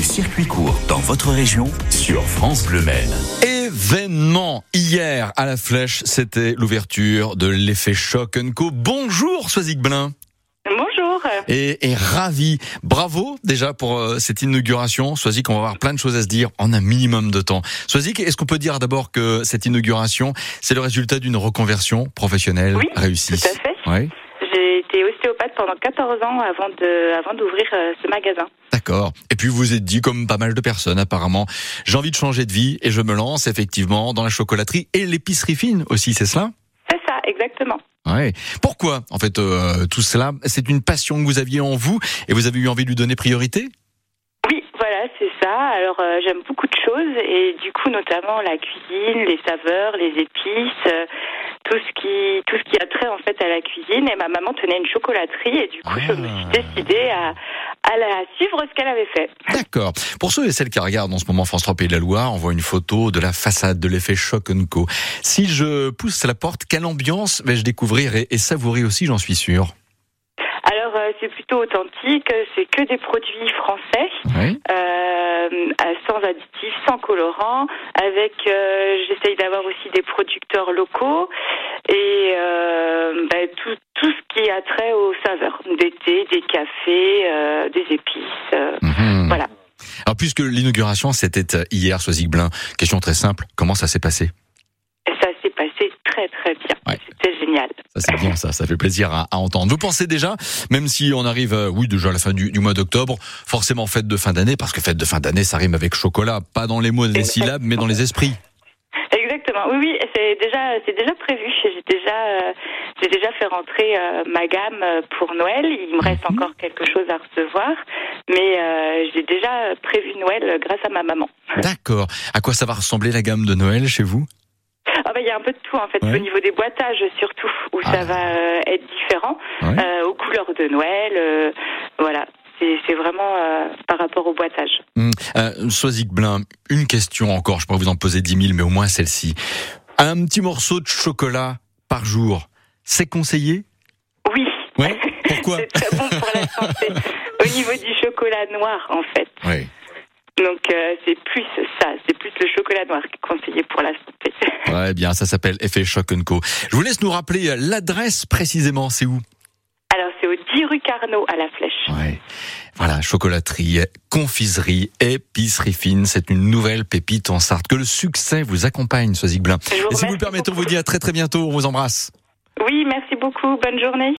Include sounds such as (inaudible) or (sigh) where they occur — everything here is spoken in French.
les circuits courts dans votre région sur France Bleu Maine. Événement hier à la Flèche, c'était l'ouverture de l'effet Choc Co. Bonjour Soisic Blin. Bonjour. Et, et, ravi. Bravo déjà pour euh, cette inauguration. Soisic, on va avoir plein de choses à se dire en un minimum de temps. Soisic, est-ce qu'on peut dire d'abord que cette inauguration, c'est le résultat d'une reconversion professionnelle oui, réussie Tout à fait. Oui. Pendant 14 ans avant de avant d'ouvrir euh, ce magasin. D'accord. Et puis vous vous êtes dit, comme pas mal de personnes apparemment, j'ai envie de changer de vie et je me lance effectivement dans la chocolaterie et l'épicerie fine aussi, c'est cela? C'est ça, exactement. Ouais. Pourquoi en fait euh, tout cela? C'est une passion que vous aviez en vous et vous avez eu envie de lui donner priorité? Oui, voilà, c'est ça. Alors euh, j'aime beaucoup de choses et du coup notamment la cuisine, les saveurs, les épices. Euh, tout ce qui tout ce qui a trait en fait à la cuisine et ma maman tenait une chocolaterie et du coup Ah. je me suis décidée à à la suivre ce qu'elle avait fait. D'accord. Pour ceux et celles qui regardent en ce moment France 3 Pays de la Loire, on voit une photo de la façade de l'effet Choc Co. Si je pousse la porte, quelle ambiance vais-je découvrir et, et savourer aussi, j'en suis sûr Alors euh, c'est plutôt authentique, c'est que des produits français. Oui. euh, sans additifs, sans colorants, avec euh, j'essaye d'avoir aussi des producteurs locaux et euh, ben, tout, tout ce qui a trait aux saveurs, des thés, des cafés, euh, des épices, euh, Mhm. voilà. Alors puisque l'inauguration c'était euh, hier, Soisic Blin, question très simple, comment ça s'est passé? Ça s'est passé très très bien. Ouais. C'était génial. Ça c'est bien, ça, ça fait plaisir à, à entendre. Vous pensez déjà, même si on arrive, euh, oui, déjà à la fin du, du mois d'octobre, forcément fête de fin d'année, parce que fête de fin d'année, ça rime avec chocolat, pas dans les mots et les syllabes, mais dans les esprits. Exactement. Oui, oui, c'est déjà, c'est déjà prévu. J'ai déjà, euh, j'ai déjà fait rentrer euh, ma gamme euh, pour Noël. Il me reste Mhm. encore quelque chose à recevoir, mais euh, j'ai déjà prévu Noël grâce à ma maman. (laughs) D'accord. À quoi ça va ressembler la gamme de Noël chez vous? Ah bah il y a un peu de tout en fait Ouais. au niveau des boîtages surtout où Ah. ça va euh, être différent Ouais. euh, aux couleurs de Noël. euh, voilà. C'est vraiment euh, par rapport au boitage. Hum, euh, Soisic Blin, une question encore, je pourrais vous en poser 10 000, mais au moins celle-ci. Un petit morceau de chocolat par jour, c'est conseillé? Oui. Ouais. Pourquoi? (laughs) C'est très bon pour la santé. au niveau du chocolat noir en fait. Oui. Donc euh, c'est plus ça, c'est plus le chocolat noir qui est conseillé pour la santé. (laughs) Ouais, bien, ça s'appelle Effet Choc Co. Je vous laisse nous rappeler euh, l'adresse précisément, c'est où? Alors c'est au 10 rue Carnot à la Flèche. Ouais. Voilà, chocolaterie, confiserie, épicerie fine, c'est une nouvelle pépite en Sarthe. Que le succès vous accompagne, Soisic Blin. Et si vous le permettez, on vous dit à très très bientôt, on vous embrasse. Oui, merci beaucoup. Bonne journée.